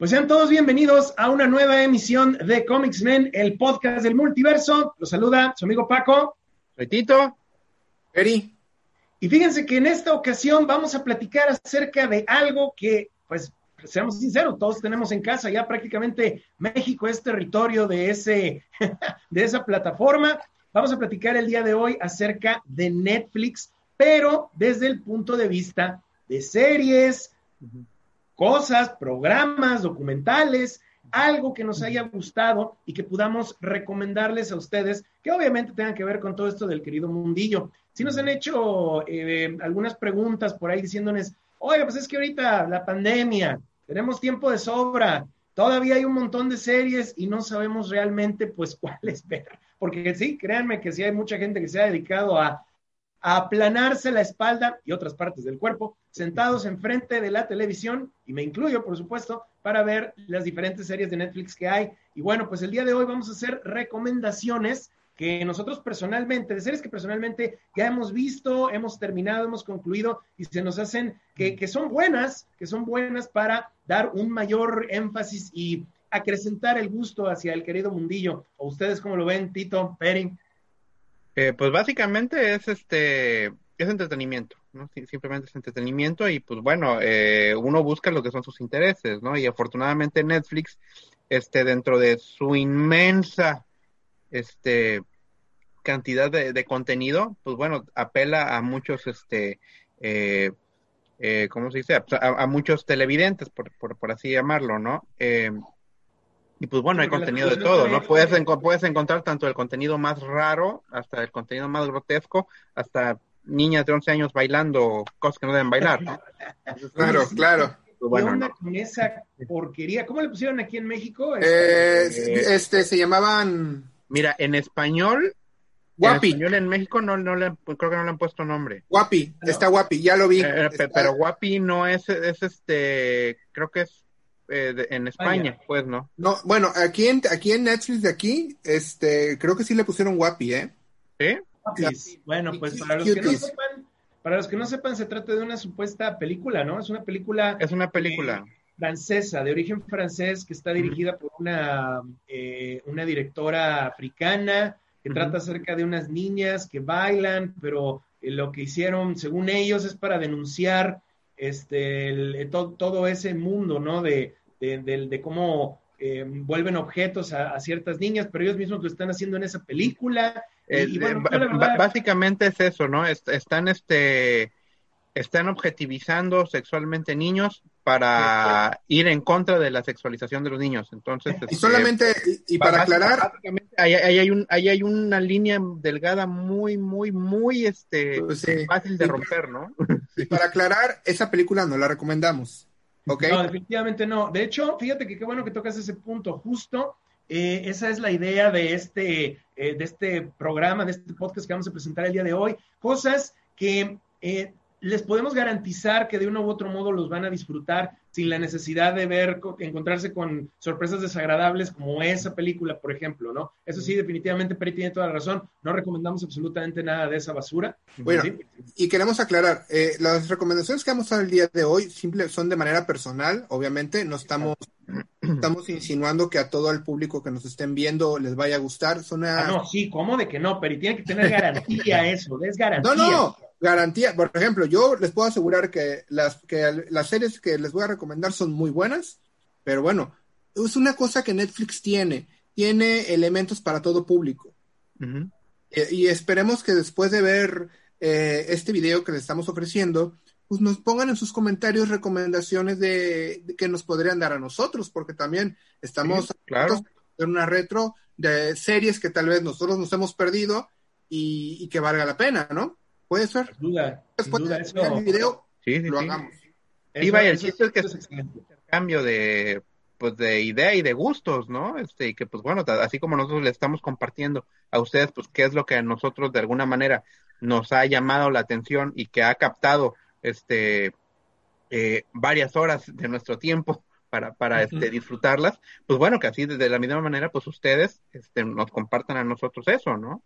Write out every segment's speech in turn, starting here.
Pues sean todos bienvenidos a una nueva emisión de Comics Men, el podcast del multiverso. Los saluda su amigo Paco. Soy Tito. Eri. Y fíjense que en esta ocasión vamos a platicar acerca de algo que, pues, seamos sinceros, todos tenemos en casa. Ya prácticamente México es territorio de, ese, de esa plataforma. Vamos a platicar el día de hoy acerca de Netflix, pero desde el punto de vista de series, cosas, programas, documentales, algo que nos haya gustado y que podamos recomendarles a ustedes, que obviamente tengan que ver con todo esto del querido mundillo. Si nos han hecho eh, algunas preguntas por ahí diciéndoles, oye, pues es que ahorita la pandemia, tenemos tiempo de sobra, todavía hay un montón de series y no sabemos realmente pues cuáles ver. Porque sí, créanme que sí hay mucha gente que se ha dedicado a a aplanarse la espalda y otras partes del cuerpo, sentados enfrente de la televisión, y me incluyo, por supuesto, para ver las diferentes series de Netflix que hay. Y bueno, pues el día de hoy vamos a hacer recomendaciones que nosotros personalmente, de series que personalmente ya hemos visto, hemos terminado, hemos concluido y se nos hacen que, que son buenas, que son buenas para dar un mayor énfasis y acrecentar el gusto hacia el querido mundillo. ¿O ustedes cómo lo ven, Tito, Peri? Eh, pues básicamente es este es entretenimiento, ¿no? Simplemente es entretenimiento y pues bueno, eh, uno busca lo que son sus intereses, ¿no? Y afortunadamente Netflix, este, dentro de su inmensa, este, cantidad de, contenido, pues bueno, apela a muchos, este, eh, eh, ¿cómo se dice? A, a muchos televidentes, por, por, por, así llamarlo, ¿no? Eh, y pues bueno, hay contenido de todo, ¿no? Puedes, puedes encontrar tanto el contenido más raro, hasta el contenido más grotesco, hasta niñas de 11 años bailando cosas que no deben bailar, ¿no? claro, claro. Pues bueno, ¿Qué onda con esa porquería? ¿Cómo le pusieron aquí en México? Eh, este, este se llamaban... Mira, en español Guapi. En español en México no, no le, creo que no le han puesto nombre. Guapi, está Guapi, ya lo vi. Eh, pero Guapi no es, es este, creo que es eh, en España, pues, ¿no? No, bueno, aquí en, aquí en Netflix de aquí, este, creo que sí le pusieron guapi, ¿eh? ¿Sí? Bueno, pues para los que no sepan, para los que no sepan, se trata de una supuesta película, ¿no? Es una película. Es una película. Eh, francesa, de origen francés, que está dirigida por una, eh, una directora africana, que trata acerca de unas niñas que bailan, pero lo que hicieron, según ellos, es para denunciar este, todo ese mundo, ¿no? De, de, cómo eh, vuelven objetos a, ciertas niñas, pero ellos mismos lo están haciendo en esa película. y, bueno, básicamente es eso, ¿no? están este están objetivizando sexualmente niños para ir en contra de la sexualización de los niños. Entonces, y este, solamente, y, para aclarar, ahí, hay un, ahí hay una línea delgada muy, muy, muy este, pues fácil de romper, ¿no? Y para aclarar, esa película no la recomendamos. No, definitivamente no. De hecho, fíjate que qué bueno que tocas ese punto. Justo eh, esa es la idea de este, eh, de este programa, de este podcast que vamos a presentar el día de hoy. Cosas que eh, les podemos garantizar que de uno u otro modo los van a disfrutar sin la necesidad de ver, encontrarse con sorpresas desagradables como esa película, por ejemplo, ¿no? Eso sí, definitivamente Peri tiene toda la razón. No recomendamos absolutamente nada de esa basura. Bueno, y queremos aclarar, eh, las recomendaciones que vamos a el día de hoy simple, son de manera personal, obviamente, no estamos, estamos insinuando que a todo el público que nos estén viendo les vaya a gustar. Son ah, no, sí, ¿cómo de que no? Peri tiene que tener garantía eso, es garantía. No, no, garantía. Por ejemplo, yo les puedo asegurar que las, que las series que les voy a recomendar son muy buenas, pero bueno, es una cosa que Netflix tiene, tiene elementos para todo público. Eh, y esperemos que después de ver eh, este video que les estamos ofreciendo, pues nos pongan en sus comentarios recomendaciones de, que nos podrían dar a nosotros, porque también estamos en una retro de series que tal vez nosotros nos hemos perdido y, y que valga la pena, ¿no? Puede ser. duda, Después de el video, lo hagamos. Y el chiste es que es intercambio de, pues de idea y de gustos, ¿no? Este, y que pues bueno, así como nosotros le estamos compartiendo a ustedes, pues qué es lo que a nosotros de alguna manera nos ha llamado la atención y que ha captado este eh, varias horas de nuestro tiempo para, para este, disfrutarlas, pues bueno, que así de la misma manera, pues ustedes este, nos compartan a nosotros eso, ¿no?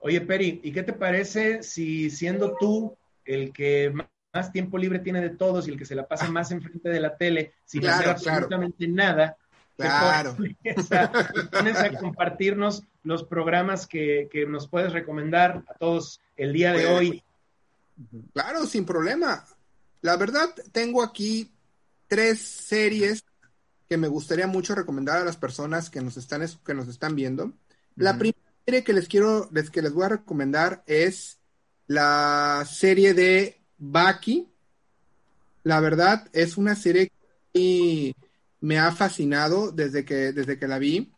Oye, Peri, ¿y qué te parece si siendo tú el que más tiempo libre tiene de todos y el que se la pasa más enfrente de la tele sin hacer absolutamente nada? Claro. Tienes a compartirnos los programas que, que, nos puedes recomendar a todos el día de pues, hoy. Claro, sin problema. La verdad, tengo aquí tres series que me gustaría mucho recomendar a las personas que nos están, que nos están viendo. La primera serie que les quiero, que les voy a recomendar es la serie de Baki. La verdad, es una serie que me ha fascinado desde que, desde que la vi.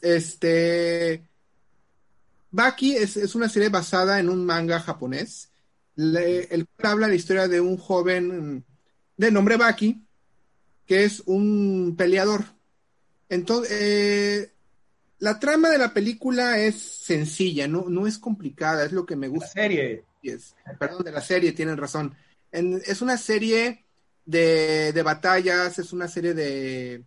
Este. Baki es, es una serie basada en un manga japonés el cual habla la historia de un joven de nombre Baki, que es un peleador. Entonces, eh, la trama de la película es sencilla, no, no es complicada, es lo que me gusta. La serie. Perdón, de la serie, tienen razón. es una serie de, de, batallas, es una serie de.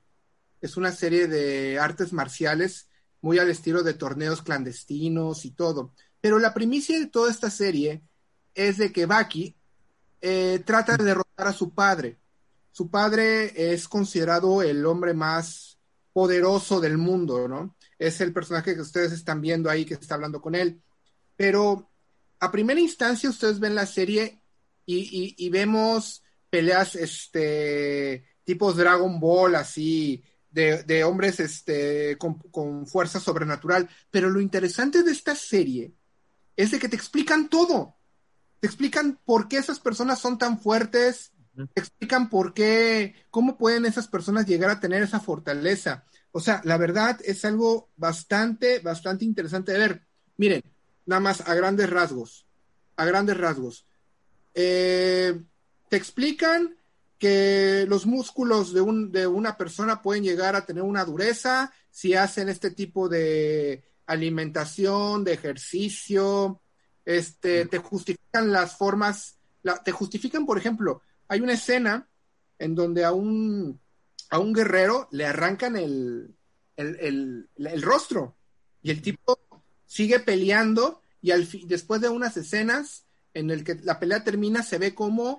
Es una serie de artes marciales muy al estilo de torneos clandestinos y todo. Pero la primicia de toda esta serie es de que Baki eh, trata de derrotar a su padre. Su padre es considerado el hombre más poderoso del mundo, ¿no? Es el personaje que ustedes están viendo ahí que está hablando con él. Pero a primera instancia ustedes ven la serie y, vemos peleas este tipos Dragon Ball así de, hombres este con, con, fuerza sobrenatural pero lo interesante de esta serie es de que te explican todo te explican por qué esas personas son tan fuertes, te explican por qué, cómo pueden esas personas llegar a tener esa fortaleza. O sea, la verdad es algo bastante, bastante interesante de ver. Miren, nada más a grandes rasgos, a grandes rasgos. Eh, te explican que los músculos de, un, de una persona pueden llegar a tener una dureza si hacen este tipo de alimentación, de ejercicio, este, te justifican las formas, te justifican, por ejemplo, hay una escena en donde a un, a un guerrero le arrancan el, el, el, rostro y el tipo sigue peleando y al después de unas escenas en el que la pelea termina se ve como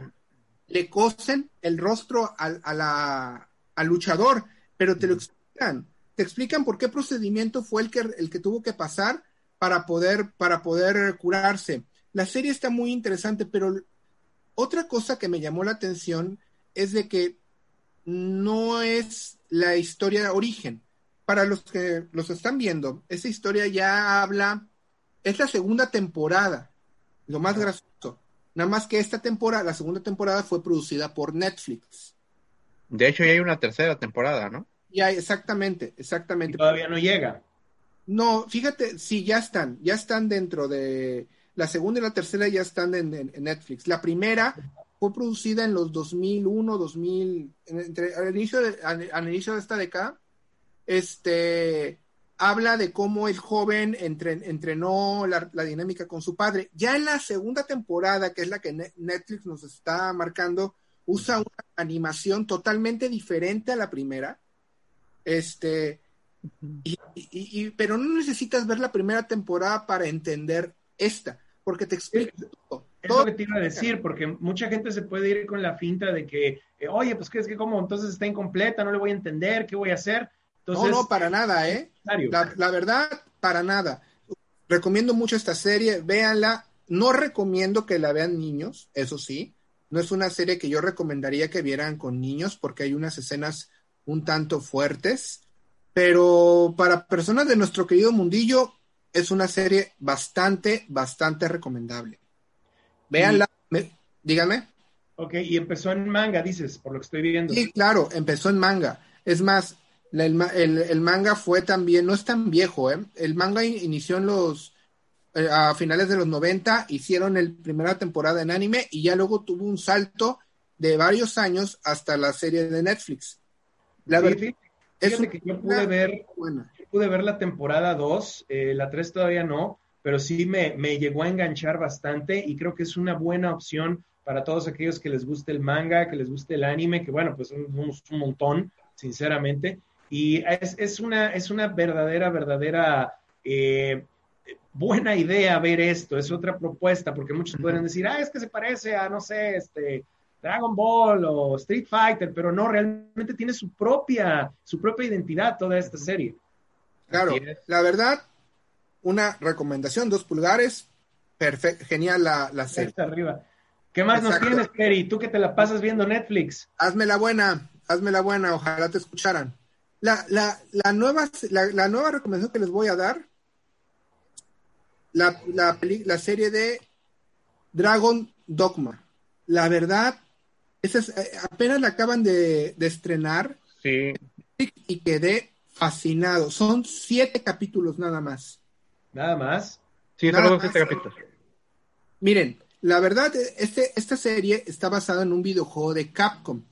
le cosen el rostro al, a la, al luchador, pero te lo explican, te explican por qué procedimiento fue el que, el que tuvo que pasar para poder, para poder curarse. La serie está muy interesante, pero otra cosa que me llamó la atención es de que no es la historia de origen. Para los que los están viendo, esa historia ya habla, es la segunda temporada, lo más gracioso. Nada más que esta temporada, la segunda temporada fue producida por Netflix. De hecho, ya hay una tercera temporada, ¿no? Ya, exactamente, exactamente. todavía no llega. No, fíjate, sí, ya están, ya están dentro de la segunda y la tercera ya están en, Netflix. La primera fue producida en los 2001, 2000, entre, al, inicio de, al, inicio de esta década. Este habla de cómo el joven entrenó la, la, dinámica con su padre. Ya en la segunda temporada, que es la que Netflix nos está marcando, usa una animación totalmente diferente a la primera. Este, y, pero no necesitas ver la primera temporada para entender esta, porque te explica todo. Es lo que te iba a decir, porque mucha gente se puede ir con la finta de que, eh, oye, pues que es que como entonces está incompleta, no le voy a entender, ¿qué voy a hacer? No, no, para nada, ¿eh? La, la, verdad, para nada. Recomiendo mucho esta serie, véanla. No recomiendo que la vean niños, eso sí. No es una serie que yo recomendaría que vieran con niños porque hay unas escenas un tanto fuertes pero para personas de nuestro querido mundillo es una serie bastante, bastante recomendable. Véanla, dígame. Ok, y empezó en manga, dices, por lo que estoy viendo. Sí, claro, empezó en manga. Es más, el, manga fue también, no es tan viejo, ¿eh? El manga inició en los, eh, a finales de los 90, hicieron el primera temporada en anime y ya luego tuvo un salto de varios años hasta la serie de Netflix. La Sí, verdad, es que yo pude ver, buena. pude ver la temporada 2, eh, la 3 todavía no, pero sí me, me llegó a enganchar bastante y creo que es una buena opción para todos aquellos que les guste el manga, que les guste el anime, que bueno, pues somos un montón, sinceramente. Y es, es una, es una verdadera, verdadera eh, buena idea ver esto, es otra propuesta, porque muchos pueden decir, ah, es que se parece a, no sé, este, Dragon Ball o Street Fighter, pero no, realmente tiene su propia, su propia identidad toda esta serie. Claro, la verdad, una recomendación, dos pulgares, perfecto, genial la, la serie. Está arriba. ¿Qué más Exacto. nos tienes, Peri? Tú que te la pasas viendo Netflix. Hazme la buena, hazme la buena, ojalá te escucharan. La, la, la, nueva, la, la nueva recomendación que les voy a dar, la, la, peli- la serie de Dragon Dogma. La verdad, esa es- eh, apenas la acaban de, de estrenar Sí, y quedé fascinado. Son siete capítulos nada más. Nada más. sí, Nada más. este capítulos. Miren, la verdad, este, esta serie está basada en un videojuego de Capcom.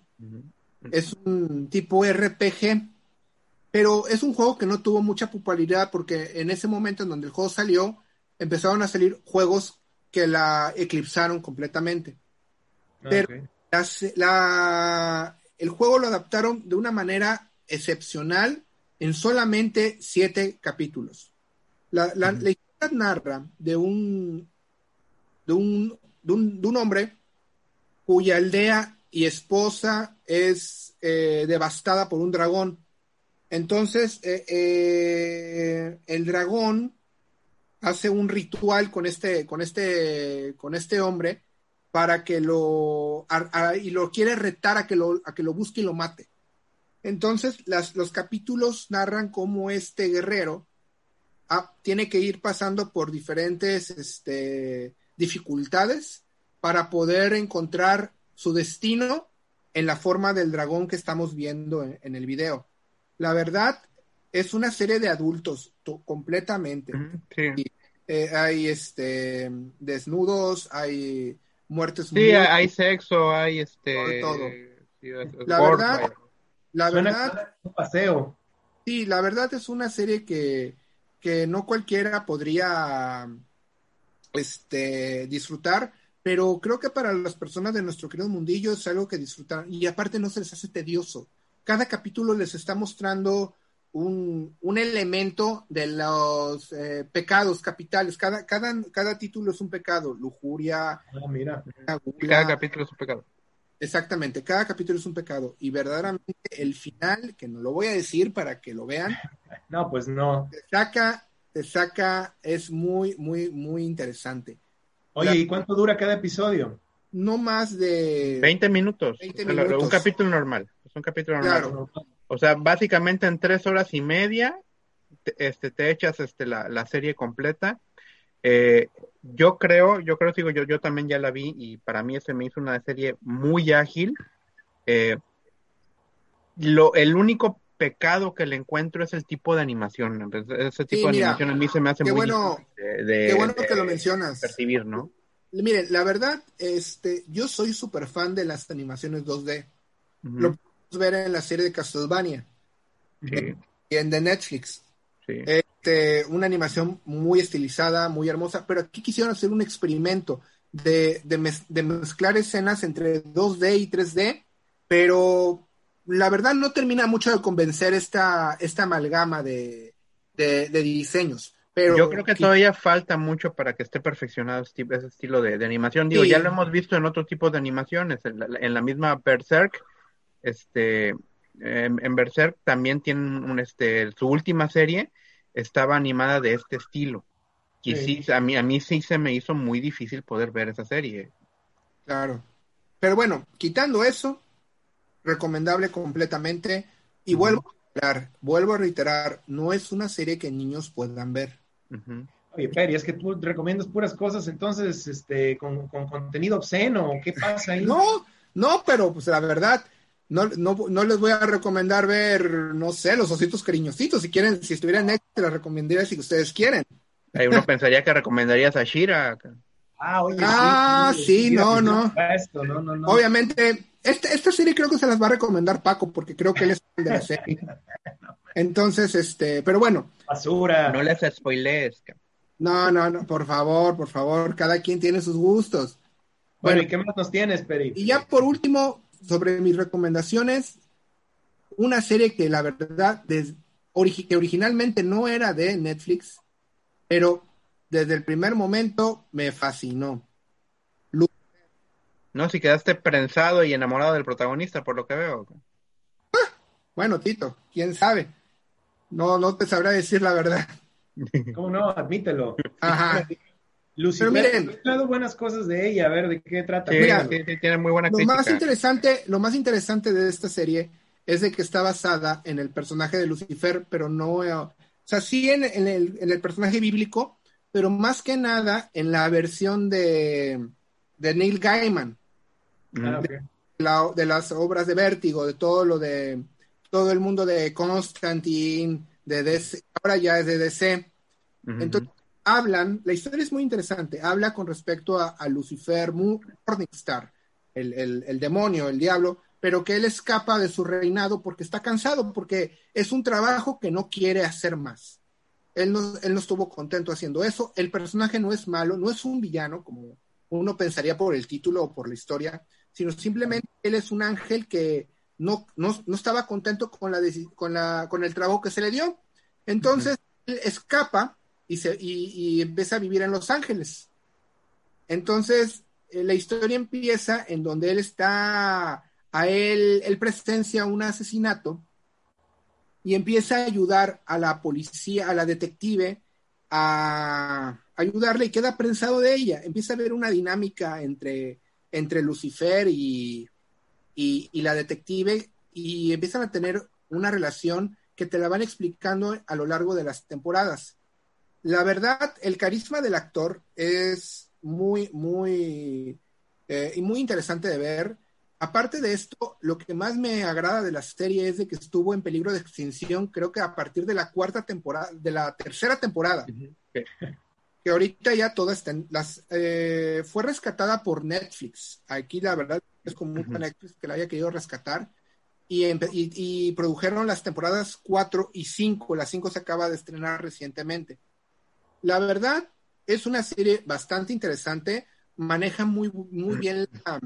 Es un tipo RPG, pero es un juego que no tuvo mucha popularidad porque en ese momento en donde el juego salió, empezaron a salir juegos que la eclipsaron completamente. Ah, Pero- la- el juego lo adaptaron de una manera excepcional en solamente siete capítulos. La, la- la historia narra de un, de un, de un, de un hombre cuya aldea y esposa es eh, devastada por un dragón. Entonces, eh, eh, el dragón hace un ritual con este, con este, con este hombre para que lo a- y lo quiere retar a que lo, a que lo busque y lo mate. Entonces, las, los capítulos narran cómo este guerrero ah, tiene que ir pasando por diferentes este, dificultades para poder encontrar su destino en la forma del dragón que estamos viendo en, en el video. La verdad, es una serie de adultos to- completamente. Sí, Eh, hay este desnudos, hay muertes sí hay, sexo, hay este... Todo, todo. sí, es- es La gore, verdad, la Suena verdad, un paseo. sí, la verdad es una serie que, que no cualquiera podría este, disfrutar, pero creo que para las personas de nuestro querido mundillo es algo que disfrutar y aparte no se les hace tedioso. Cada capítulo les está mostrando un, un elemento de los eh, pecados capitales. Cada, cada, cada título es un pecado, lujuria, Ah, mira. Cada capítulo es un pecado. Exactamente, cada capítulo es un pecado y verdaderamente el final, que no lo voy a decir para que lo vean, No, pues no. te saca, te saca, es muy, muy, muy interesante. Oye, La- ¿y cuánto dura cada episodio? No más de... 20 minutos. 20 O sea, lo- minutos. Un capítulo normal. Un capítulo normal. Claro. O sea, básicamente en tres horas y media te, este, te echas este, la, la serie completa. Eh, yo creo, yo creo, digo, yo, yo también ya la vi y para mí se me hizo una serie muy ágil. Eh, lo, el único pecado que le encuentro es el tipo de animación. Entonces, ese tipo Sí, de animación a mí se me hace qué muy bueno- difícil de, de- Qué bueno de que lo mencionas. percibir, ¿no? Miren, la verdad, este, yo soy súper fan de las animaciones 2D. Ujú, Lo podemos ver en la serie de Castlevania sí, y en de Netflix. sí. Este, una animación muy estilizada, muy hermosa, pero aquí quisieron hacer un experimento de, de, mez- de mezclar escenas entre 2D y 3D, pero la verdad no termina mucho de convencer esta, esta amalgama de, de, de diseños. Pero Yo creo que todavía falta mucho para que esté perfeccionado ese, tipo- ese estilo de, animación. Digo, Sí. ya lo hemos visto en otros tipos de animaciones. En la, en la misma Berserk, este, en, en Berserk también tienen un, este, su última serie estaba animada de este estilo. Y Sí. sí, a mí, a mí sí se me hizo muy difícil poder ver esa serie. Claro. Pero bueno, quitando eso, recomendable completamente. Y vuelvo a reiterar, vuelvo a reiterar, no es una serie que niños puedan ver. Ujú. Oye, Peri, es que tú recomiendas puras cosas, entonces, este, con, con contenido obsceno, ¿qué pasa ahí? No, no, pero pues la verdad, no, no, no les voy a recomendar ver, no sé, los ositos cariñositos. Si quieren, si estuviera en Netflix, les recomendaría si ustedes quieren. Ahí uno pensaría que recomendarías a Shira. Ah, oye, Ah, sí, no, no. Esto, no, no, no. Obviamente, esta, esta serie creo que se las va a recomendar Paco, porque creo que él es fan de la serie. Entonces, este, pero bueno. Basura. No les spoilees. No, no, no, por favor, por favor, cada quien tiene sus gustos. Bueno, Bueno, ¿y qué más nos tienes, Peri? y ya por último, sobre mis recomendaciones, una serie que la verdad, des- origi- que originalmente no era de Netflix, pero desde el primer momento me fascinó. No, si quedaste prensado y enamorado del protagonista, por lo que veo. Bueno, Tito, quién sabe. No, no te sabrá decir la verdad. ¿Cómo no? Admítelo. Ajá. Lucifer, Pero miren- he escuchado buenas cosas de ella, a ver de qué trata. Sí, Mira, sí, sí, tiene muy buena Lo crítica. más interesante, lo más interesante de esta serie es de que está basada en el personaje de Lucifer, pero no, eh, o sea, sí en, en el, en el personaje bíblico, pero más que nada en la versión de, de Neil Gaiman, Ah, la- de las obras de Vértigo, de todo lo de todo el mundo de Constantine, de DC, ahora ya es de DC. Entonces, hablan, la historia es muy interesante, habla con respecto a, a Lucifer Mo- Morningstar, el, el- el demonio, el diablo, pero que él escapa de su reinado porque está cansado, porque es un trabajo que no quiere hacer más. Él no, él no estuvo contento haciendo eso. El personaje no es malo, no es un villano, como uno pensaría por el título o por la historia, sino simplemente él es un ángel que no, no, no estaba contento con, la, con, la, con el trabajo que se le dio. Entonces, él escapa y, se, y, y empieza a vivir en Los Ángeles. Entonces, eh, la historia empieza en donde él está, a él, él presencia un asesinato y empieza a ayudar a la policía, a la detective, a ayudarle y queda prensado de ella. Empieza a ver una dinámica entre, entre Lucifer y, y la detective y empiezan a tener una relación que te la van explicando a lo largo de las temporadas. La verdad, el carisma del actor es muy, muy, eh, y muy interesante de ver. Aparte de esto, lo que más me agrada de la serie es de que estuvo en peligro de extinción, creo que a partir de la cuarta temporada, de la tercera temporada, que ahorita ya todas están, las, eh, fue rescatada por Netflix. Aquí la verdad es como mucho Ujú. Netflix que la haya querido rescatar. Y, y, y produjeron las temporadas 4 y 5. La 5 se acaba de estrenar recientemente. La verdad, es una serie bastante interesante. Maneja muy, muy bien la,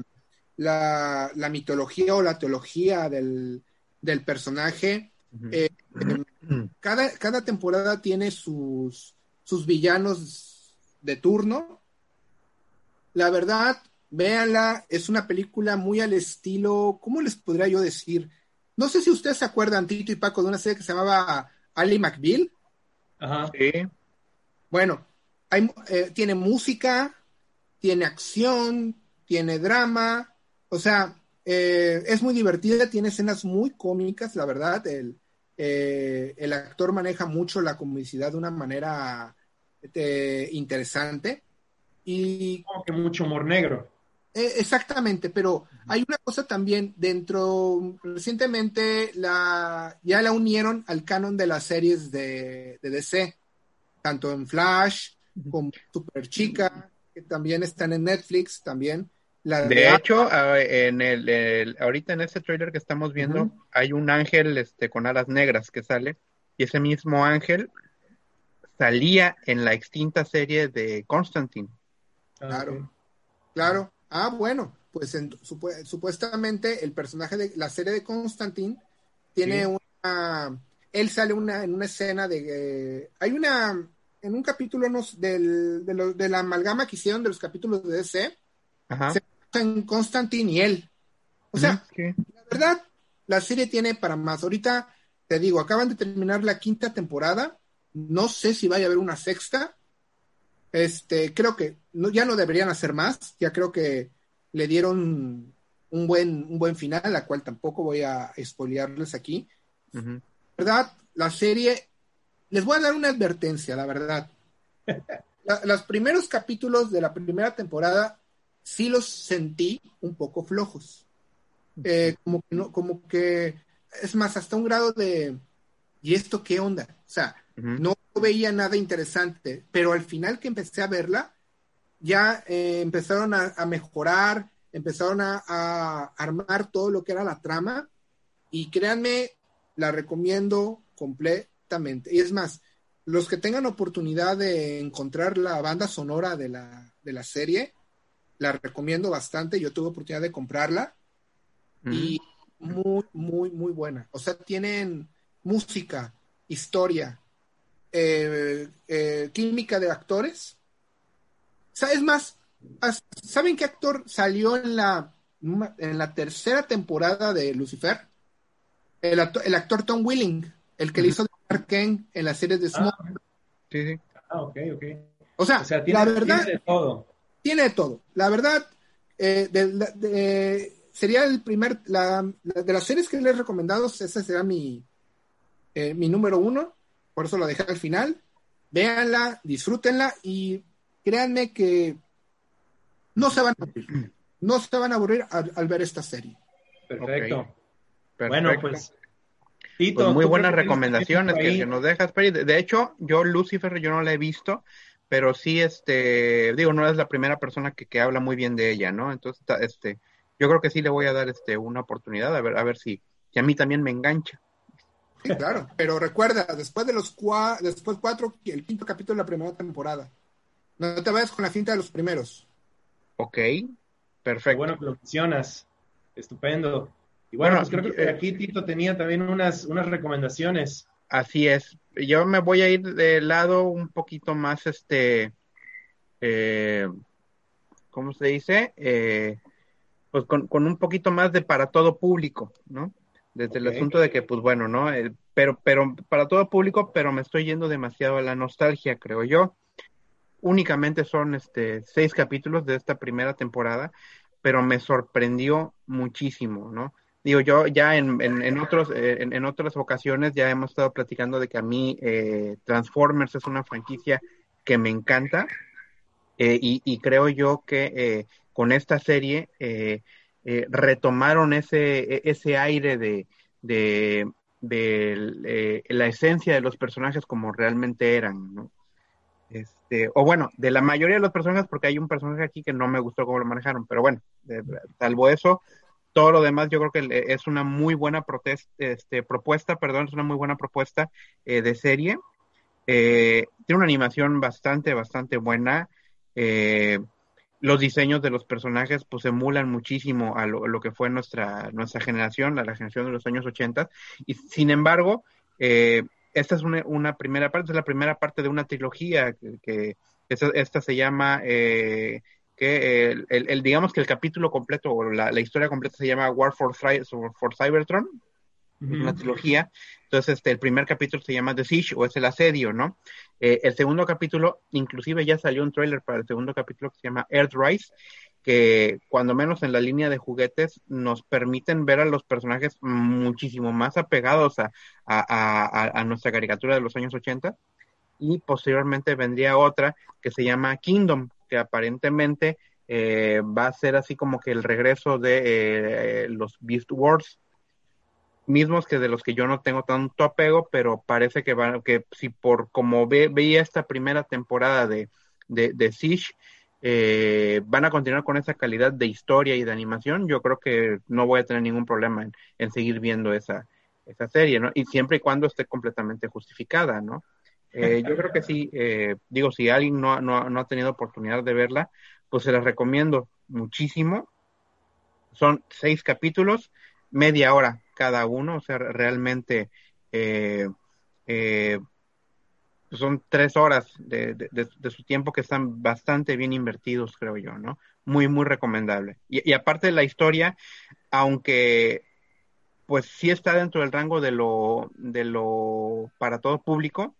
la, la mitología o la teología del, del personaje. Eh, cada, cada temporada tiene sus, sus villanos de turno. La verdad, véanla, es una película muy al estilo, ¿cómo les podría yo decir? No sé si ustedes se acuerdan, Tito y Paco, de una serie que se llamaba Ali McBeal. Ajá. Sí. Bueno, hay, eh, tiene música, tiene acción, tiene drama, o sea, eh, es muy divertida, tiene escenas muy cómicas, la verdad. El, eh, el actor maneja mucho la comicidad de una manera eh, interesante. Y Como que mucho humor negro. eh, exactamente, pero hay una cosa también dentro, recientemente la, ya la unieron al canon de las series de, de DC, tanto en Flash como Super Chica, que también están en Netflix, también. La De hecho, en el, el- ahorita en este trailer que estamos viendo, hay un ángel este, con alas negras que sale, y ese mismo ángel salía en la extinta serie de Constantine. Ah, Claro. Claro. Ah, bueno, pues en- supu- supuestamente el personaje de la serie de Constantine tiene Sí. una. Él sale una, en una escena de. eh, hay una. En un capítulo nos, del, de, lo- de la amalgama que hicieron de los capítulos de DC, Ajá. Sí. en Constantine y él. O sea, la verdad, la serie tiene para más. Ahorita te digo, acaban de terminar la quinta temporada. No sé si vaya a haber una sexta. Este, creo que no, ya no deberían hacer más. Ya creo que le dieron un buen, un buen final, la cual tampoco voy a spoilearles aquí. ¿Verdad? La serie, les voy a dar una advertencia, la verdad. La- los primeros capítulos de la primera temporada sí los sentí un poco flojos. Eh, como, que no, como que, es más, hasta un grado de, ¿y esto qué onda? O sea, Ujú. no veía nada interesante, pero al final que empecé a verla, ya eh, empezaron a, a mejorar, empezaron a, a armar todo lo que era la trama y créanme, la recomiendo completamente. Y es más, los que tengan oportunidad de encontrar la banda sonora de la, de la serie, la recomiendo bastante. Yo tuve oportunidad de comprarla y muy, muy, muy buena. O sea, tienen música, historia, eh, eh, química de actores. ¿Sabes más? ¿Saben qué actor salió en la, en la tercera temporada de Lucifer? El, actor, el actor Tom Willing, el que le hizo de Mark Kent en la serie de Ah, Smoke. Sí, sí. Ah, ok, ok. o sea, O sea, tiene, la verdad, tiene de todo. tiene de todo. La verdad, eh, de- de- de- sería el primer, la, la- de las series que les he recomendado, esa será mi, eh, mi número uno, por eso lo dejé al final. Véanla, disfrútenla y créanme que no se van a aburrir. No se van a aburrir al, al ver esta serie. Perfecto. Bueno, pues. Tito, Pues muy ¿tú buenas recomendaciones que, nos dejas, Peri. De, hecho, yo Lucifer yo no la he visto, pero sí, este, digo, no es la primera persona que, que habla muy bien de ella, ¿no? Entonces, este, yo creo que sí le voy a dar este una oportunidad a ver, a ver si, si a mí también me engancha. Sí, claro. Pero recuerda, después de los cua- después cuatro, el quinto capítulo de la primera temporada. No te vayas con la cinta de los primeros. Ok, Qué perfecto. bueno que lo mencionas. Estupendo. Y bueno, Bueno, pues creo que eh, aquí Tito tenía también unas, unas recomendaciones. Así es. Yo me voy a ir de lado un poquito más, este, eh, ¿cómo se dice? Eh, pues con, con un poquito más de para todo público, ¿no? Desde el asunto de que, pues bueno, ¿no? Eh, pero, pero para todo público, pero me estoy yendo demasiado a la nostalgia, creo yo. Únicamente son, este, seis capítulos de esta primera temporada, pero me sorprendió muchísimo, ¿no? Digo, yo ya en, en, en otros, eh, en, en otras ocasiones ya hemos estado platicando de que a mí eh, Transformers es una franquicia que me encanta eh, y, y creo yo que eh, con esta serie retomaron ese, e- ese aire de, de, de, la esencia de los personajes como realmente eran, ¿no? Este, o bueno, de la mayoría de los personajes, porque hay un personaje aquí que no me gustó cómo lo manejaron, pero bueno, salvo eso, todo lo demás yo creo que es una muy buena este, propuesta, perdón, es una muy buena propuesta eh, de serie. Eh, tiene una animación bastante, bastante buena. Eh, los diseños de los personajes pues emulan muchísimo a lo, que fue nuestra, nuestra generación, la, la generación de los años 80. Y sin embargo, eh, esta es una, primera parte, es la primera parte de una trilogía que, esta, se llama eh, que el, el, el, digamos que el capítulo completo o la, la historia completa se llama War for, for Cybertron, uh -huh. una trilogía. Entonces, este, el primer capítulo se llama The Siege o es el asedio, ¿no? Eh, el segundo capítulo, inclusive ya salió un trailer para el segundo capítulo que se llama Earthrise, que cuando menos en la línea de juguetes nos permiten ver a los personajes muchísimo más apegados a, a, a, a nuestra caricatura de los años 80. Y posteriormente vendría otra que se llama Kingdom, que aparentemente eh, va a ser así como que el regreso de eh, los Beast Wars, mismos que de los que yo no tengo tanto apego, pero parece que van, que si por como ve, veía esta primera temporada de, de, Siege, eh, van a continuar con esa calidad de historia y de animación, yo creo que no voy a tener ningún problema en, en seguir viendo esa, esa serie, ¿no? Y siempre y cuando esté completamente justificada, ¿no? Eh, yo creo que sí, eh, digo, si alguien no, no, no, ha tenido oportunidad de verla, pues se las recomiendo muchísimo. Son seis capítulos, media hora cada uno, o sea, realmente eh, son tres horas de, de, de, de, su tiempo que están bastante bien invertidos, creo yo, ¿no? Muy, muy recomendable. Y, y aparte de la historia, aunque pues sí está dentro del rango de lo, de lo para todo público,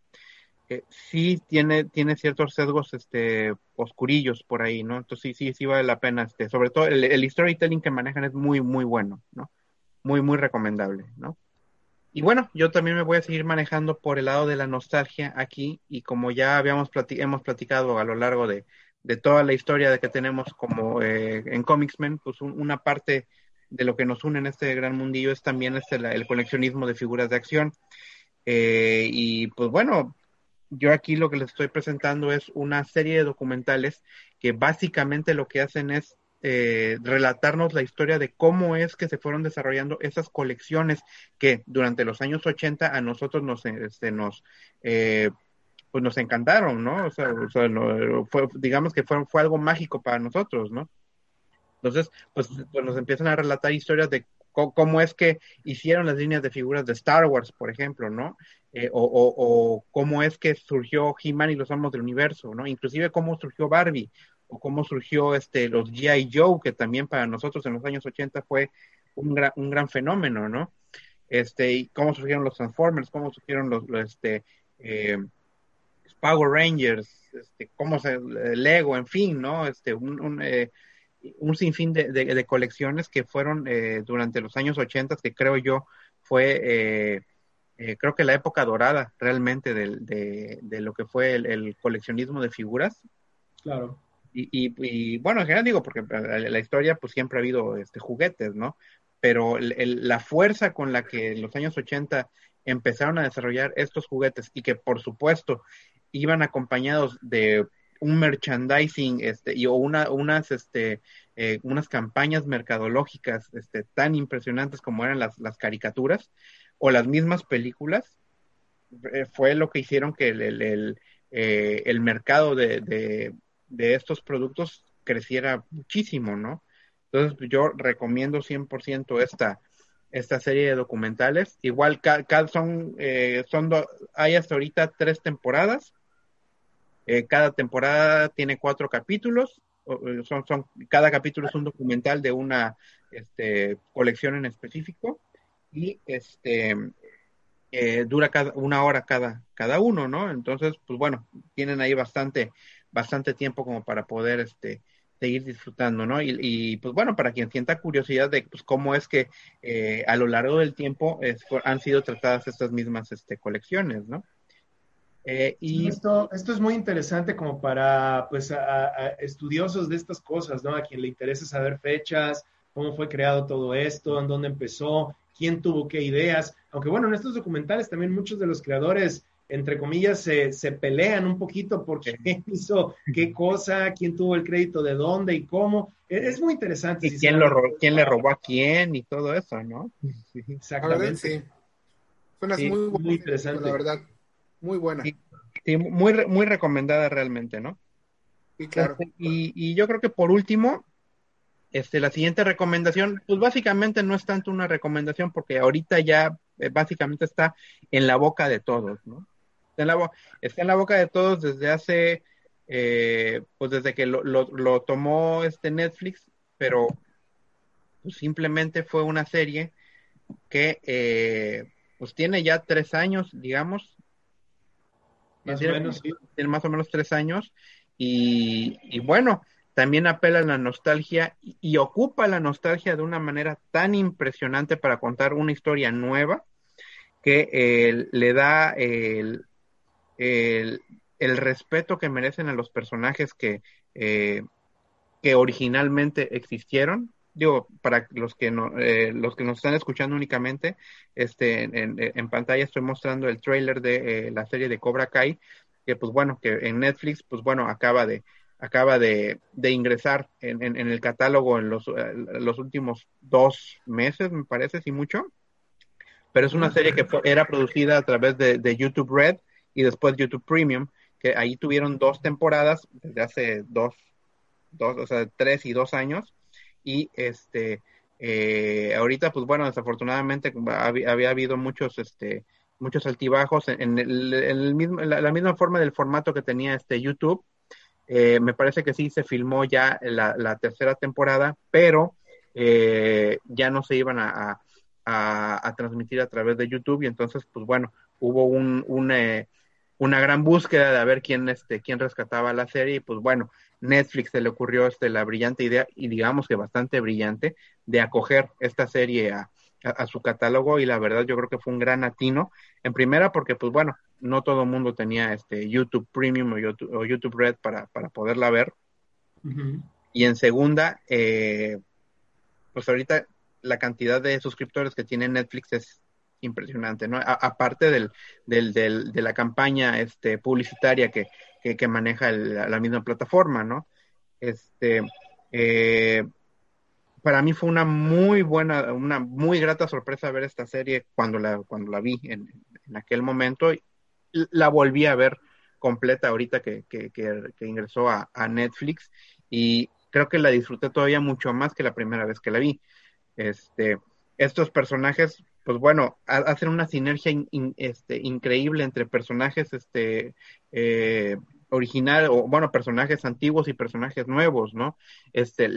eh, sí tiene, tiene ciertos sesgos este, oscurillos por ahí, ¿no? Entonces sí, sí, sí vale la pena, este, sobre todo el, el storytelling que manejan es muy, muy bueno, ¿no? Muy, muy recomendable, ¿no? Y bueno, yo también me voy a seguir manejando por el lado de la nostalgia aquí y como ya habíamos plati hemos platicado a lo largo de, de, toda la historia de que tenemos como eh, en Comicsmen, pues un, una parte de lo que nos une en este gran mundillo es también este, el, el coleccionismo de figuras de acción. Eh, y pues bueno, yo aquí lo que les estoy presentando es una serie de documentales que básicamente lo que hacen es eh, relatarnos la historia de cómo es que se fueron desarrollando esas colecciones que durante los años 80 a nosotros nos, este, nos eh, pues nos encantaron, ¿no? O sea, fue, digamos que fue, fue algo mágico para nosotros, ¿no? Entonces, pues, pues nos empiezan a relatar historias de cómo es que hicieron las líneas de figuras de Star Wars, por ejemplo, ¿no? Eh, o, cómo es que surgió He-Man y los Amos del Universo, ¿no? Inclusive cómo surgió Barbie, o cómo surgió este, los G.I. Joe, que también para nosotros en los años 80 fue un gran, un gran fenómeno, ¿no? Este, y cómo surgieron los Transformers, cómo surgieron los, este, eh, Power Rangers, este, cómo se, Lego, en fin, ¿no? Este, un, un, eh, un sinfín de, de, colecciones que fueron eh, durante los años 80, que creo yo fue, eh, eh, creo que la época dorada realmente de, de lo que fue el, el, coleccionismo de figuras. Claro. Y, y, y, bueno, en general digo, porque la, la, historia pues siempre ha habido este, juguetes, ¿no? Pero el, el, la fuerza con la que en los años 80 empezaron a desarrollar estos juguetes y que por supuesto iban acompañados de un merchandising este, y, o una, unas, este, eh, unas campañas mercadológicas este, tan impresionantes como eran las, las caricaturas o las mismas películas, eh, fue lo que hicieron que el, el, el, eh, el mercado de, de, de, estos productos creciera muchísimo, ¿no? Entonces yo recomiendo 100% esta, esta serie de documentales. Igual cada, son, son hay hasta ahorita tres temporadas eh, cada temporada tiene cuatro capítulos, eh, son, son, cada capítulo es un documental de una este, colección en específico y este eh, dura cada, una hora cada, cada uno, ¿no? Entonces, pues bueno, tienen ahí bastante, bastante tiempo como para poder este, seguir disfrutando, ¿no? Y, y, pues bueno, para quien sienta curiosidad de pues, cómo es que eh, a lo largo del tiempo han sido tratadas estas mismas este, colecciones, ¿no? Eh, y esto, esto es muy interesante como para pues, a, a estudiosos de estas cosas, ¿no? A quien le interesa saber fechas, cómo fue creado todo esto, en dónde empezó, quién tuvo qué ideas. Aunque bueno, en estos documentales también muchos de los creadores, entre comillas, se, se pelean un poquito por quién hizo qué cosa, quién tuvo el crédito de dónde y cómo. Es, es muy interesante. Y si quién, lo robó, quién le robó a quién y todo eso, ¿no? Sí, Exactamente. sí. Suena sí, muy, muy interesante. La verdad. Muy buena. Muy, muy recomendada realmente, ¿no? Sí, claro. Este, y, y, yo creo que por último, este, la siguiente recomendación, pues básicamente no es tanto una recomendación porque ahorita ya eh, básicamente está en la boca de todos, ¿no? Está en la, está en la boca de todos desde hace, eh, pues desde que lo, lo, lo, tomó este Netflix, pero pues simplemente fue una serie que eh, pues tiene ya tres años, digamos, más o menos, sí. Más o menos tres años. Y, y bueno, también apela a la nostalgia y, y, ocupa la nostalgia de una manera tan impresionante para contar una historia nueva que eh, le da el, el, el, respeto que merecen a los personajes que, eh, que originalmente existieron digo, para los que no, eh, los que nos están escuchando únicamente, este, en, en pantalla estoy mostrando el trailer de eh, la serie de Cobra Kai, que pues bueno, que en Netflix, pues bueno, acaba de, acaba de, de ingresar en, en, en, el catálogo en los, eh, los últimos dos meses, me parece, si mucho. Pero es una serie que fue, era producida a través de, de YouTube Red y después YouTube Premium, que ahí tuvieron dos temporadas desde hace dos, dos, o sea, tres y dos años y este eh, ahorita pues bueno desafortunadamente había, habido muchos este muchos altibajos en, el, en el mismo la, la, misma forma del formato que tenía este YouTube eh, me parece que sí se filmó ya la, la tercera temporada pero eh, ya no se iban a, a, a, transmitir a través de YouTube y entonces pues bueno hubo un, un eh, una gran búsqueda de ver quién este quién rescataba la serie y pues bueno Netflix se le ocurrió este, la brillante idea, y digamos que bastante brillante, de acoger esta serie a, a, a, su catálogo, y la verdad yo creo que fue un gran atino. En primera, porque, pues bueno, no todo el mundo tenía este YouTube Premium o YouTube, o YouTube Red para, para poderla ver. Uh -huh. Y en segunda, eh, pues ahorita la cantidad de suscriptores que tiene Netflix es impresionante, ¿no? A, aparte del, del, del, de la campaña este, publicitaria que, que, que maneja el, la misma plataforma, ¿no? Este, Eh, para mí fue una muy buena, una muy grata sorpresa ver esta serie cuando la, cuando la vi en, aquel momento. La volví a ver completa ahorita que, que, que, ingresó a, Netflix y creo que la disfruté todavía mucho más que la primera vez que la vi. Este, estos personajes, pues bueno, hacen una sinergia este, increíble entre personajes este, eh, original o bueno, personajes antiguos y personajes nuevos, ¿no? Este,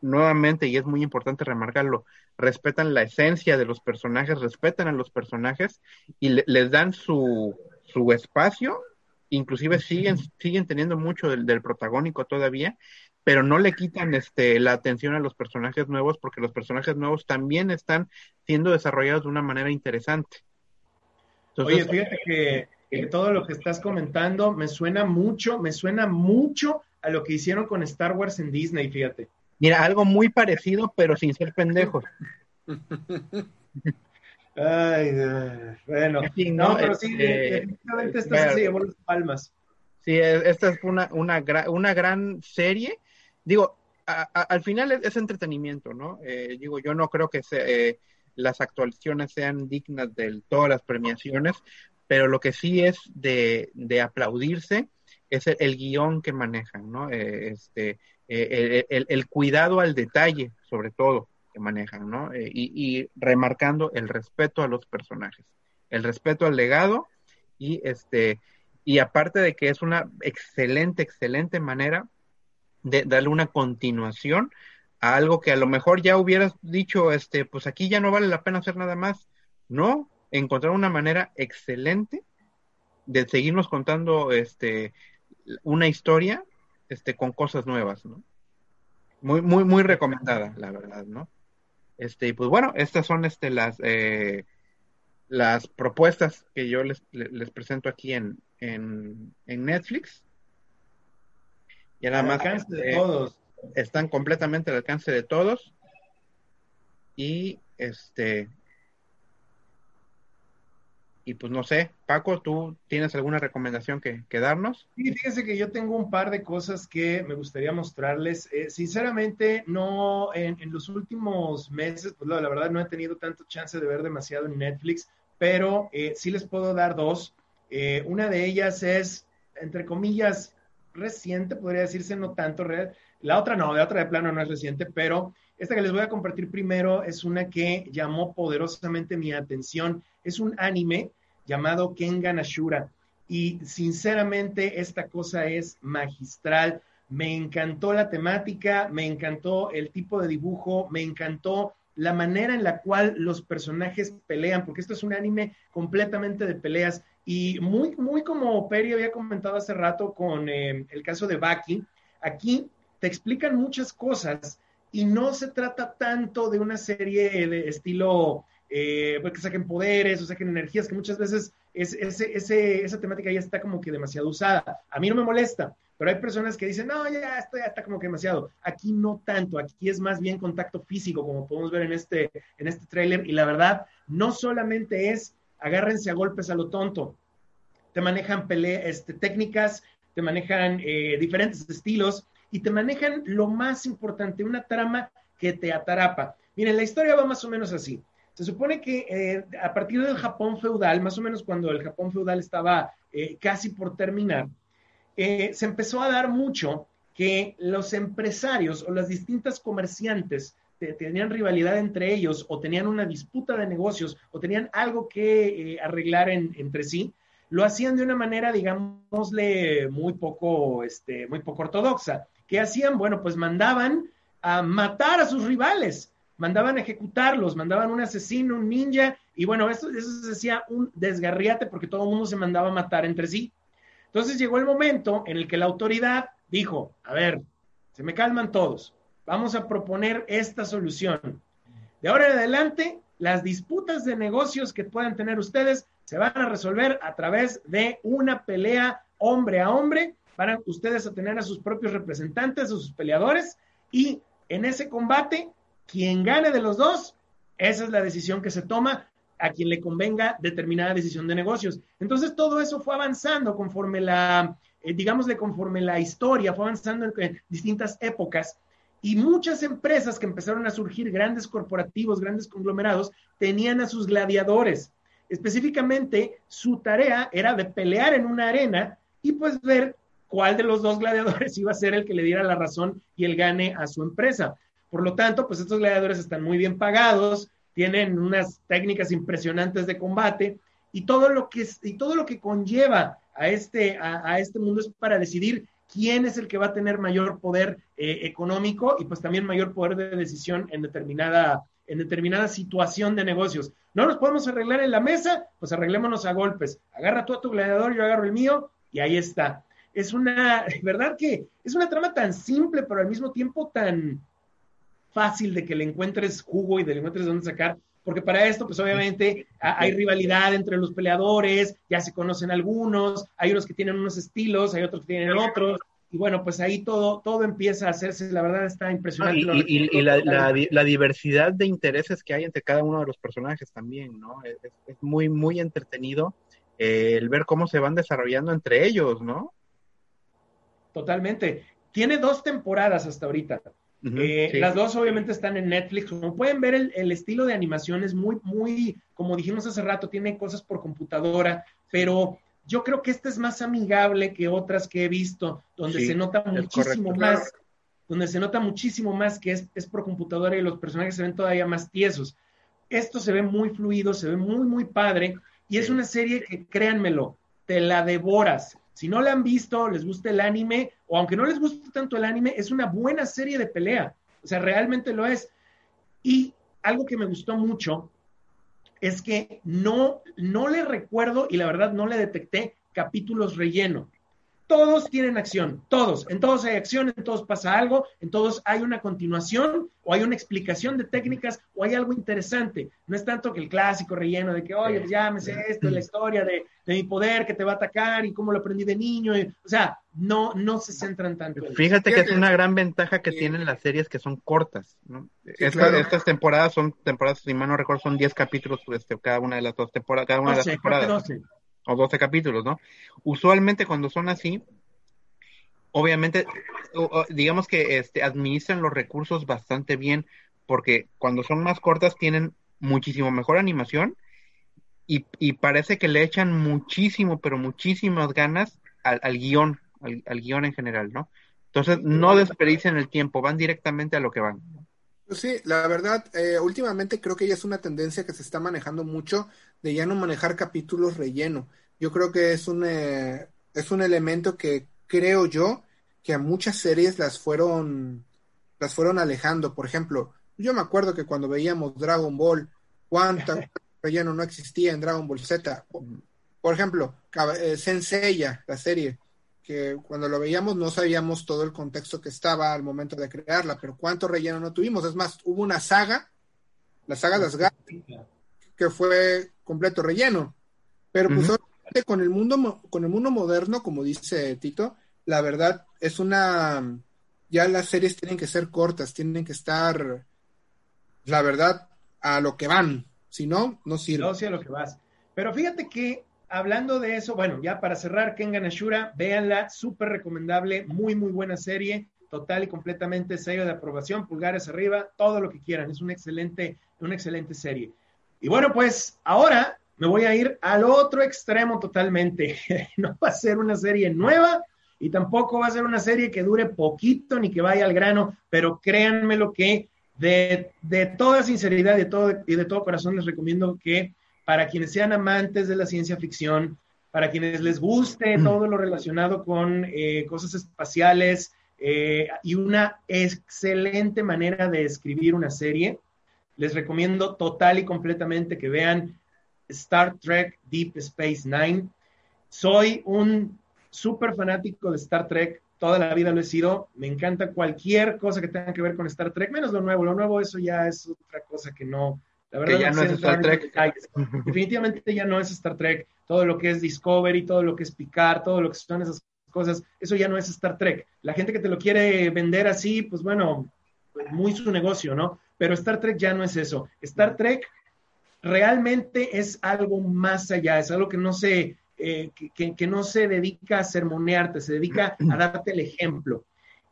nuevamente, y es muy importante remarcarlo, respetan la esencia de los personajes, respetan a los personajes y les dan su, su espacio, inclusive siguen, siguen teniendo mucho del, del, protagónico todavía, pero no le quitan este, la atención a los personajes nuevos porque los personajes nuevos también están siendo desarrollados de una manera interesante. Oye, fíjate que que todo lo que estás comentando me suena mucho, me suena mucho a lo que hicieron con Star Wars en Disney, fíjate. Mira, algo muy parecido, pero sin ser pendejos. Ay, bueno. no, pero sí, este, definitivamente esta se llevó las palmas. Sí, esta es una, una, una gran serie. Digo, al final es, entretenimiento, ¿no? Eh, digo, yo no creo que eh, las actualizaciones sean dignas de todas las premiaciones, pero lo que sí es de, de aplaudirse es el, guion que manejan, ¿no? Eh, este, eh, el, el, cuidado al detalle, sobre todo, que manejan, ¿no? Eh, y, y, remarcando el respeto a los personajes, el respeto al legado y este y aparte de que es una excelente, excelente manera de darle una continuación a algo que a lo mejor ya hubieras dicho, este, pues aquí ya no vale la pena hacer nada más. No, encontrar una manera excelente de seguirnos contando este una historia este con cosas nuevas, ¿no? Muy muy muy recomendada, la verdad, ¿no? Este, y pues bueno, estas son este las eh, las propuestas que yo les, les presento aquí en, en, en Netflix. Y nada más de todos. están completamente al alcance de todos. Y este y pues no sé, Paco, ¿tú tienes alguna recomendación que, darnos? Sí, fíjense que yo tengo un par de cosas que me gustaría mostrarles. Eh, sinceramente, no, en, los últimos meses, pues la, verdad no he tenido tanto chance de ver demasiado en Netflix, pero eh, sí les puedo dar dos. Eh, una de ellas es, entre comillas, reciente, podría decirse, no tanto real. La otra no, de otra de plano no es reciente, pero esta que les voy a compartir primero es una que llamó poderosamente mi atención. Es un anime llamado Kengan Ashura. Y sinceramente esta cosa es magistral. Me encantó la temática, me encantó el tipo de dibujo, me encantó la manera en la cual los personajes pelean, porque esto es un anime completamente de peleas y muy, muy como Peri había comentado hace rato con eh, el caso de Baki, aquí te explican muchas cosas y no se trata tanto de una serie de estilo eh, pues, que saquen poderes o saquen energías, que muchas veces es, ese, esa temática ya está como que demasiado usada. A mí no me molesta, pero hay personas que dicen, no, ya, esto ya está como que demasiado. Aquí no tanto, aquí es más bien contacto físico, como podemos ver en este, en este tráiler, y la verdad, no solamente es agárrense a golpes a lo tonto, te manejan este, técnicas, te manejan eh, diferentes estilos, y te manejan lo más importante, una trama que te atarapa. Miren, la historia va más o menos así. Se supone que eh, a partir del Japón feudal, más o menos cuando el Japón feudal estaba eh, casi por terminar, se empezó a dar mucho que los empresarios o las distintas comerciantes tenían rivalidad entre ellos o tenían una disputa de negocios o tenían algo que arreglar entre sí, lo hacían de una manera, digámosle, muy poco, este, muy poco ortodoxa. ¿Qué hacían? Bueno, pues mandaban a matar a sus rivales mandaban a ejecutarlos, mandaban un asesino, un ninja, y bueno, eso, eso se hacía un desgarriate porque todo el mundo se mandaba a matar entre sí. Entonces llegó el momento en el que la autoridad dijo, a ver, se me calman todos, vamos a proponer esta solución. De ahora en adelante, las disputas de negocios que puedan tener ustedes se van a resolver a través de una pelea hombre a hombre. Van ustedes a tener a sus propios representantes, a sus peleadores, y en ese combate quien gane de los dos, esa es la decisión que se toma a quien le convenga determinada decisión de negocios. Entonces todo eso fue avanzando conforme la, eh, conforme la historia fue avanzando en, distintas épocas Y muchas empresas que empezaron a surgir, grandes corporativos, grandes conglomerados, tenían a sus gladiadores. Específicamente, su tarea era de pelear en una arena y pues ver cuál de los dos gladiadores iba a ser el que le diera la razón y el gane a su empresa. Por lo tanto, pues estos gladiadores están muy bien pagados, tienen unas técnicas impresionantes de combate y todo lo que, y todo lo que conlleva a este, a, este mundo es para decidir quién es el que va a tener mayor poder eh, económico y pues también mayor poder de decisión en determinada, en determinada situación de negocios. No nos podemos arreglar en la mesa, pues arreglémonos a golpes. Agarra tú a tu gladiador, yo agarro el mío y ahí está. Es una, verdad que es una trama tan simple, pero al mismo tiempo tan fácil de que le encuentres jugo y de le encuentres dónde sacar porque para esto, pues obviamente hay rivalidad entre los peleadores, ya se conocen algunos, hay unos que tienen unos estilos, hay otros que tienen otros, y bueno, pues ahí todo, todo empieza a hacerse, la verdad está impresionante. y, la, diversidad de intereses que hay entre cada uno de los personajes también, ¿no? Es, muy, muy entretenido eh, el ver cómo se van desarrollando entre ellos, ¿no? Totalmente. Tiene dos temporadas hasta ahorita. Eh, las dos obviamente están en Netflix. Como pueden ver, el, estilo de animación es muy, muy, como dijimos hace rato, tiene cosas por computadora, pero yo creo que esta es más amigable que otras que he visto, donde se nota muchísimo más, donde se nota muchísimo más que es, es por computadora y los personajes se ven todavía más tiesos. Esto se ve muy fluido, se ve muy, muy padre, y es una serie que, créanmelo, te la devoras. Si no la han visto, les gusta el anime, o aunque no les guste tanto el anime, es una buena serie de pelea. O sea, realmente lo es. Y algo que me gustó mucho es que no, no le recuerdo y la verdad no le detecté capítulos relleno todos tienen acción, todos, en todos hay acción, en todos pasa algo, en todos hay una continuación o hay una explicación de técnicas o hay algo interesante. No es tanto que el clásico relleno de que, oye, pues ya me sé esto, la historia de, mi poder que te va a atacar y cómo lo aprendí de niño. o sea, no, no se centran tanto. En Fíjate que es una gran ventaja que tienen las series que son cortas. ¿no? Estas temporadas son temporadas, si mal no recuerdo, son 10 capítulos este, cada una de las dos temporadas, cada una de las temporadas o 12 capítulos, ¿no? Usualmente cuando son así, obviamente, digamos que este, administran los recursos bastante bien, porque cuando son más cortas tienen muchísimo mejor animación y, parece que le echan muchísimo, pero muchísimas ganas al, guion, al, guion en general, ¿no? Entonces, no desperdician el tiempo, van directamente a lo que van. Sí, la verdad, eh, últimamente creo que ya es una tendencia que se está manejando mucho de ya no manejar capítulos relleno. Yo creo que es un, eh, es un elemento que creo yo que a muchas series las fueron, las fueron alejando. Por ejemplo, yo me acuerdo que cuando veíamos Dragon Ball, cuánta relleno no existía en Dragon Ball Z. Por ejemplo, eh, Senseiya, la serie, que cuando lo veíamos no sabíamos todo el contexto que estaba al momento de crearla, pero cuánto relleno no tuvimos. Es más, hubo una saga, la saga de Asgard, que fue completo relleno. Pero pues con el mundo con el mundo moderno, como dice Tito, la verdad es una ya las series tienen que ser cortas, tienen que estar la verdad a lo que van, si no no sirve. No, sí a lo que vas. Pero fíjate que hablando de eso, bueno, ya para cerrar Kengan Ashura, véanla, súper recomendable, muy muy buena serie, total y completamente sello de aprobación, pulgares arriba, todo lo que quieran, es una excelente una excelente serie. Y bueno, pues ahora me voy a ir al otro extremo totalmente. no va a ser una serie nueva y tampoco va a ser una serie que dure poquito ni que vaya al grano, pero créanme lo que de, de toda sinceridad y de, todo, y de todo corazón les recomiendo que para quienes sean amantes de la ciencia ficción, para quienes les guste mm. todo lo relacionado con eh, cosas espaciales eh, y una excelente manera de escribir una serie, les recomiendo total y completamente que vean Star Trek Deep Space Nine. Soy un súper fanático de Star Trek, toda la vida lo he sido. Me encanta cualquier cosa que tenga que ver con Star Trek, menos lo nuevo. Lo nuevo, eso ya es otra cosa que no. La verdad, que ya no es Star Trek. Definitivamente ya no es Star Trek. Todo lo que es Discovery, todo lo que es Picard, todo lo que son esas cosas, eso ya no es Star Trek. La gente que te lo quiere vender así, pues bueno, pues muy su negocio, ¿no? Pero Star Trek ya no es eso. Star Trek realmente es algo más allá, es algo que no se, eh, que, no se dedica a sermonearte, se dedica a darte el ejemplo.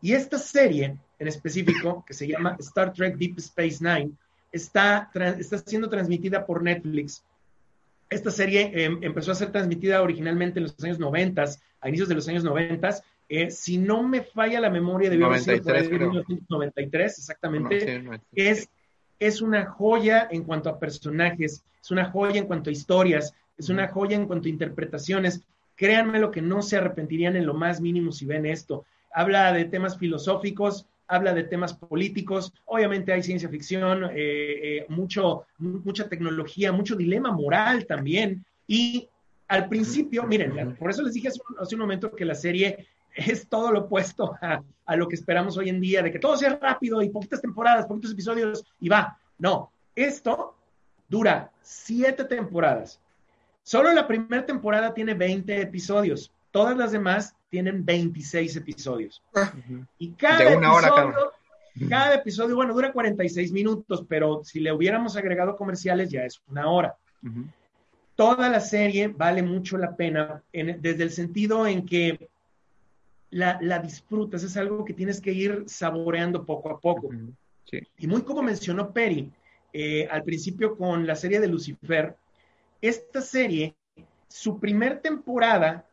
Y esta serie en específico, que se llama Star Trek Deep Space Nine, está, está siendo transmitida por Netflix. Esta serie em, empezó a ser transmitida originalmente en los años 90, a inicios de los años 90. Eh, si no me falla la memoria, de 1993, exactamente. es, es una joya en cuanto a personajes, es una joya en cuanto a historias, es una joya en cuanto a interpretaciones. Créanme lo que no se arrepentirían en lo más mínimo si ven esto. Habla de temas filosóficos, habla de temas políticos, obviamente hay ciencia ficción, eh, eh, mucho, mucha tecnología, mucho dilema moral también. Y al principio, miren, por eso les dije hace un, momento que la serie es todo lo opuesto a, a, lo que esperamos hoy en día, de que todo sea rápido y poquitas temporadas, poquitos episodios y va. No, esto dura siete temporadas. Solo la primera temporada tiene 20 episodios. Todas las demás tienen 26 episodios. Ah. Y cada episodio, cada. episodio, bueno, dura 46 minutos, pero si le hubiéramos agregado comerciales ya es una hora. Toda la serie vale mucho la pena desde el sentido en que la, disfrutas, es algo que tienes que ir saboreando poco a poco. Y muy como mencionó Perry eh, al principio con la serie de Lucifer, esta serie, su primer temporada,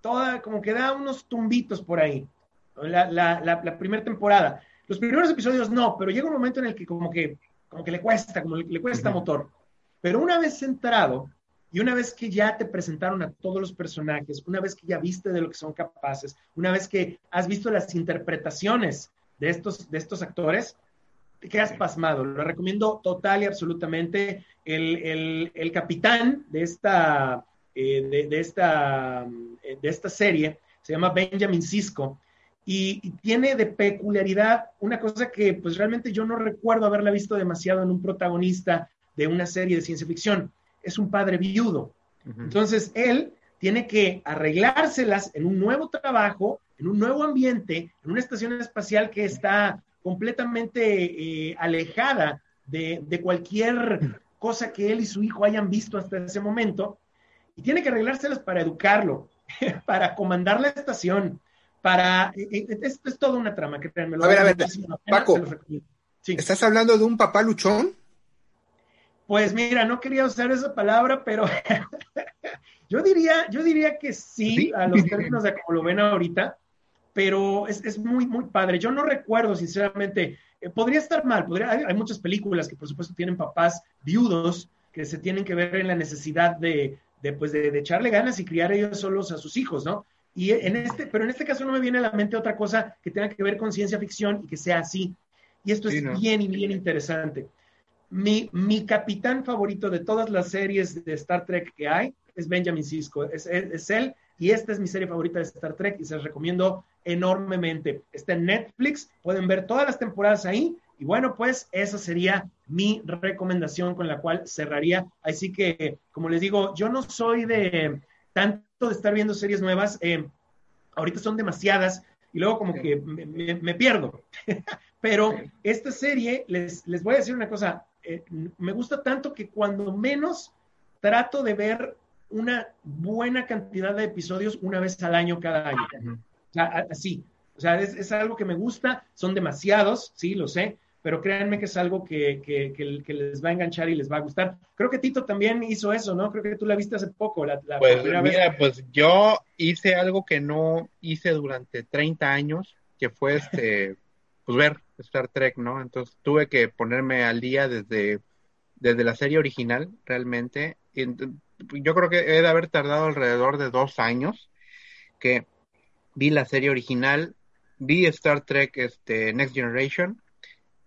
toda como que da unos tumbitos por ahí. La, la, primera temporada. Los primeros episodios no, pero llega un momento en el que como que, como que le cuesta, como le, cuesta motor. Pero una vez centrado y una vez que ya te presentaron a todos los personajes, una vez que ya viste de lo que son capaces, una vez que has visto las interpretaciones de estos, de estos actores, te quedas pasmado. Lo recomiendo total y absolutamente. El, el, capitán de esta, eh, de, esta, eh, de esta serie se llama Benjamin Cisco y, tiene de peculiaridad una cosa que pues realmente yo no recuerdo haberla visto demasiado en un protagonista de una serie de ciencia ficción. Es un padre viudo. Entonces él tiene que arreglárselas en un nuevo trabajo, en un nuevo ambiente, en una estación espacial que está completamente eh, alejada de, cualquier cosa que él y su hijo hayan visto hasta ese momento, y tiene que arreglárselas para educarlo, para comandar la estación, para... Eh, eh, es, es toda una trama, que A ver, a ver, Paco, ¿estás hablando de un papá luchón? Pues mira, no quería usar esa palabra, pero yo diría, yo diría que sí, a los términos de como lo ven ahorita, pero es, es, muy, muy padre. Yo no recuerdo, sinceramente, eh, podría estar mal, podría, hay, muchas películas que por supuesto tienen papás viudos que se tienen que ver en la necesidad de, de pues, de, echarle ganas y criar ellos solos a sus hijos, ¿no? Y en este, pero en este caso no me viene a la mente otra cosa que tenga que ver con ciencia ficción y que sea así. Y esto es bien y bien interesante. Mi, mi capitán favorito de todas las series de Star Trek que hay es Benjamin Sisko. Es, es, es él y esta es mi serie favorita de Star Trek y se las recomiendo enormemente. Está en Netflix, pueden ver todas las temporadas ahí. Y bueno, pues esa sería mi recomendación con la cual cerraría. Así que, como les digo, yo no soy de tanto de estar viendo series nuevas. Eh, ahorita son demasiadas y luego como que me, pierdo. Pero esta serie, les, les voy a decir una cosa, eh, me gusta tanto que cuando menos trato de ver una buena cantidad de episodios una vez al año cada año. O sea, así. O sea, es, algo que me gusta, son demasiados, sí, lo sé, pero créanme que es algo que, que, les va a enganchar y les va a gustar. Creo que Tito también hizo eso, ¿no? Creo que tú la viste hace poco, la, pues, mira, pues yo hice algo que no hice durante 30 años, que fue este, pues ver Star Trek, ¿no? Entonces tuve que ponerme al día desde, desde la serie original, realmente. Y, yo creo que he de haber tardado alrededor de dos años que vi la serie original, vi Star Trek este, Next Generation,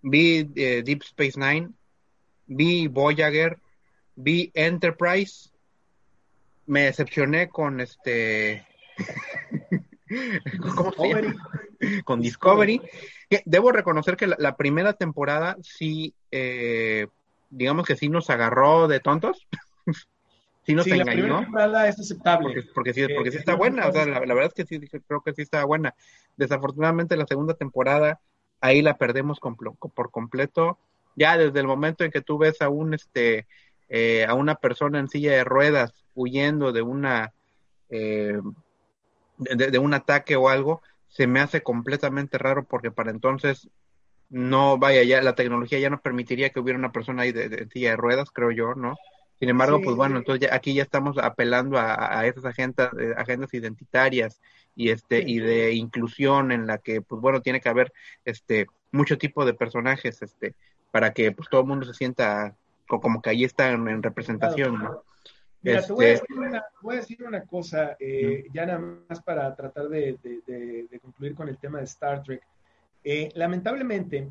vi eh, Deep Space Nine, vi Voyager, vi Enterprise, me decepcioné con este ¿cómo se? con Discovery. Debo reconocer que la, primera temporada sí, eh, digamos que sí nos agarró de tontos. sí nos sí, La primera temporada es aceptable. Porque, porque sí, porque sí está buena, o sea, la, verdad es que sí, creo que sí está buena. Desafortunadamente la segunda temporada, ahí la perdemos por completo. Ya desde el momento en que tú ves a un, este, eh, a una persona en silla de ruedas huyendo de una, eh, de, un ataque o algo, se me hace completamente raro porque para entonces no, vaya, ya la tecnología ya no permitiría que hubiera una persona ahí de, de silla de ruedas, creo yo, ¿no? Sin embargo, Sí. pues bueno, entonces ya- aquí ya estamos apelando a, a esas agendas, eh, agendas identitarias y este y de inclusión en la que, pues bueno, tiene que haber este mucho tipo de personajes, este, para que pues todo el mundo se sienta co- como que ahí están en representación, ¿no? Mira, te voy a Este- decir una, voy a decir una cosa, eh, ya nada más para tratar de, de- de- de concluir con el tema de Star Trek. Eh, lamentablemente,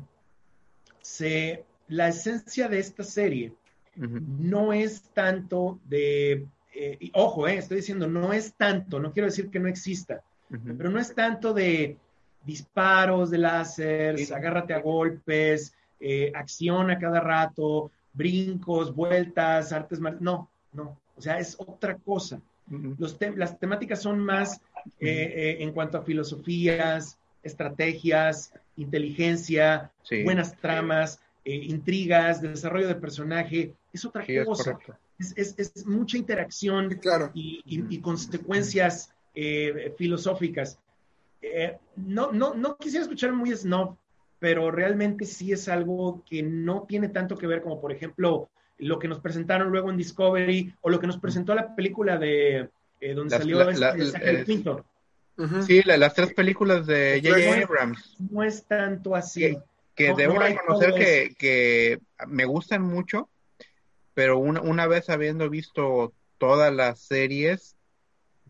se, la esencia de esta serie no es tanto de, eh, y ojo, estoy diciendo, no es tanto, no quiero decir que no exista, pero no es tanto de disparos de láser, Sí. agárrate a golpes, acción a cada rato, brincos, vueltas, artes marciales. No, no. O sea, es otra cosa. Los te- las temáticas son más eh, eh, en cuanto a filosofías, estrategias, inteligencia, Sí. buenas tramas, eh, intrigas, desarrollo de personaje. Es otra Sí, cosa. Es, es- es mucha interacción Sí, claro. y, y- y consecuencias eh, filosóficas. Eh, no, no, no quisiera escuchar muy snob, pero realmente sí es algo que no tiene tanto que ver como, por ejemplo, lo que nos presentaron luego en Discovery o lo que nos presentó la película de eh, donde Las- salió la- este la- Zachary el- Quinto. Ujú. Sí, la- las tres películas de J.J. Abrams. No es tanto así. Que- que No- debo no reconocer que, que me gustan mucho, pero una, una vez habiendo visto todas las series,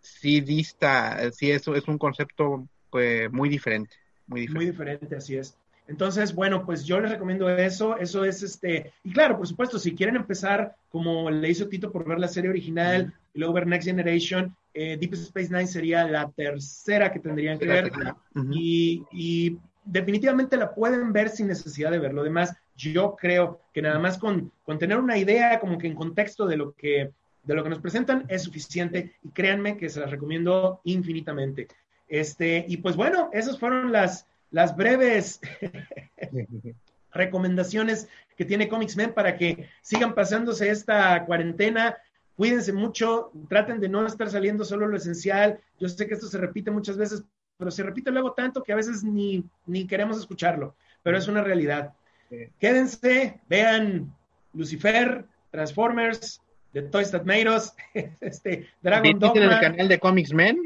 sí dista, sí es, es un concepto pues, muy diferente, muy Muy diferente. diferente, así es. Entonces, bueno, pues yo les recomiendo eso. Eso es este. Y claro, por supuesto, si quieren empezar como le hizo Tito por ver la serie original y luego ver Next Generation, eh, Deep Space Nine sería la tercera que tendrían que ver. Y definitivamente la pueden ver sin necesidad de ver. Lo demás, yo creo que nada más con, con tener una idea como que en contexto de lo que, de lo que nos presentan es suficiente y créanme que se las recomiendo infinitamente. Este, y pues bueno, esas fueron las, las breves recomendaciones que tiene Comics Men para que sigan pasándose esta cuarentena. Cuídense mucho, traten de no estar saliendo solo lo esencial. Yo sé que esto se repite muchas veces, pero se repite luego tanto que a veces ni, ni queremos escucharlo, pero es una realidad. Sí. Quédense, vean Lucifer, Transformers, The Toys That Made Us, este, Dragon Visiten el canal de Comics Men.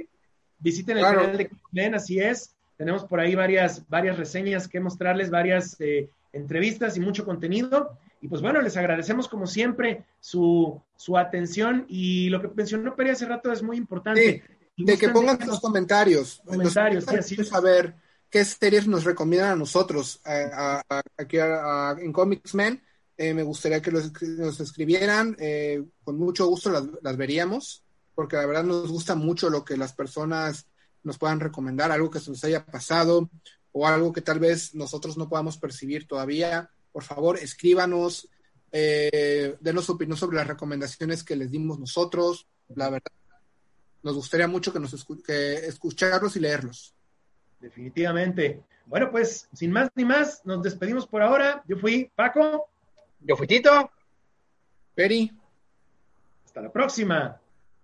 Visiten el Claro. canal de Men, así es. Tenemos por ahí varias, varias reseñas que mostrarles, varias eh, entrevistas y mucho contenido. Y pues bueno, les agradecemos como siempre su, su atención y lo que mencionó Peri hace rato es muy importante. De que pongan sus comentarios. En los Comentarios, sí, así saber qué series nos recomiendan a nosotros a- aquí a- en Comics Men. Eh, me gustaría que los, nos escribieran. eh, con mucho gusto las, las veríamos, porque la verdad nos gusta mucho lo que las personas nos puedan recomendar, algo que se nos haya pasado o algo que tal vez nosotros no podamos percibir todavía. Por favor, escríbanos, eh, denos su opinión sobre las recomendaciones que les dimos nosotros. La verdad, nos gustaría mucho que nos escu- que escucharlos y leerlos. Definitivamente. Bueno, pues sin más ni más, nos despedimos por ahora. Yo fui Paco. Yo fui Tito. Peri. Hasta la próxima.